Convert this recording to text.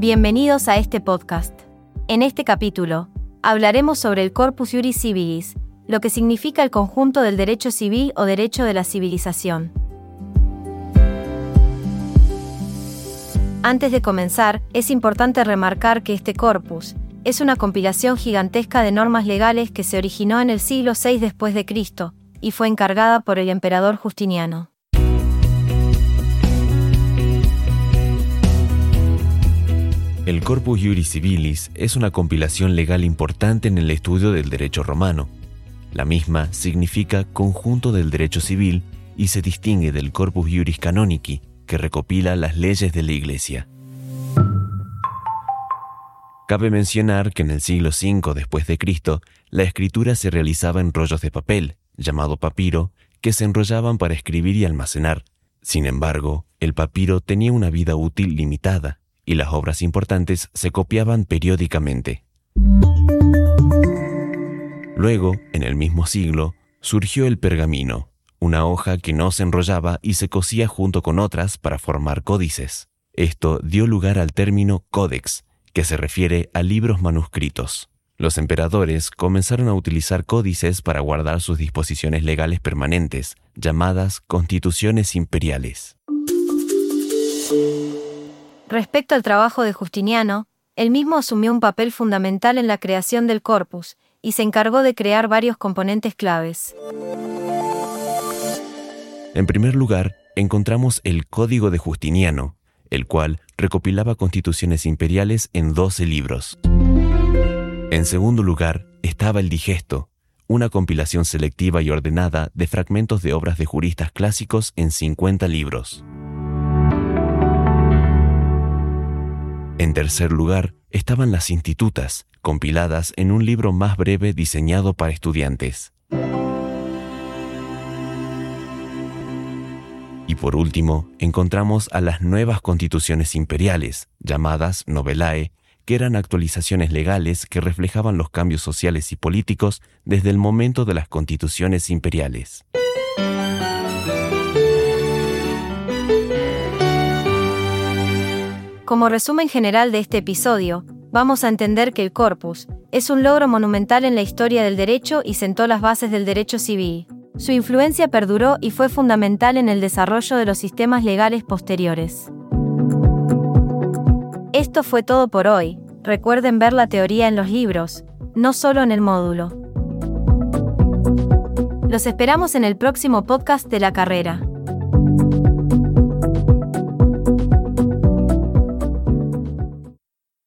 Bienvenidos a este podcast. En este capítulo, hablaremos sobre el Corpus Juris Civilis, lo que significa el conjunto del derecho civil o derecho de la civilización. Antes de comenzar, es importante remarcar que este corpus es una compilación gigantesca de normas legales que se originó en el siglo VI después de Cristo y fue encargada por el emperador Justiniano. El Corpus Juris Civilis es una compilación legal importante en el estudio del derecho romano. La misma significa conjunto del derecho civil y se distingue del Corpus Juris Canonici, que recopila las leyes de la Iglesia. Cabe mencionar que en el siglo V después de Cristo, la escritura se realizaba en rollos de papel, llamado papiro, que se enrollaban para escribir y almacenar. Sin embargo, el papiro tenía una vida útil limitada y las obras importantes se copiaban periódicamente. Luego, en el mismo siglo, surgió el pergamino, una hoja que no se enrollaba y se cosía junto con otras para formar códices. Esto dio lugar al término códex, que se refiere a libros manuscritos. Los emperadores comenzaron a utilizar códices para guardar sus disposiciones legales permanentes, llamadas constituciones imperiales. Respecto al trabajo de Justiniano, él mismo asumió un papel fundamental en la creación del corpus, y se encargó de crear varios componentes claves. En primer lugar, encontramos el Código de Justiniano, el cual recopilaba constituciones imperiales en 12 libros. En segundo lugar, estaba el Digesto, una compilación selectiva y ordenada de fragmentos de obras de juristas clásicos en 50 libros. En tercer lugar, estaban las institutas, compiladas en un libro más breve diseñado para estudiantes. Y por último, encontramos a las nuevas constituciones imperiales, llamadas novellae, que eran actualizaciones legales que reflejaban los cambios sociales y políticos desde el momento de las constituciones imperiales. Como resumen general de este episodio, vamos a entender que el corpus es un logro monumental en la historia del derecho y sentó las bases del derecho civil. Su influencia perduró y fue fundamental en el desarrollo de los sistemas legales posteriores. Esto fue todo por hoy. Recuerden ver la teoría en los libros, no solo en el módulo. Los esperamos en el próximo podcast de la carrera.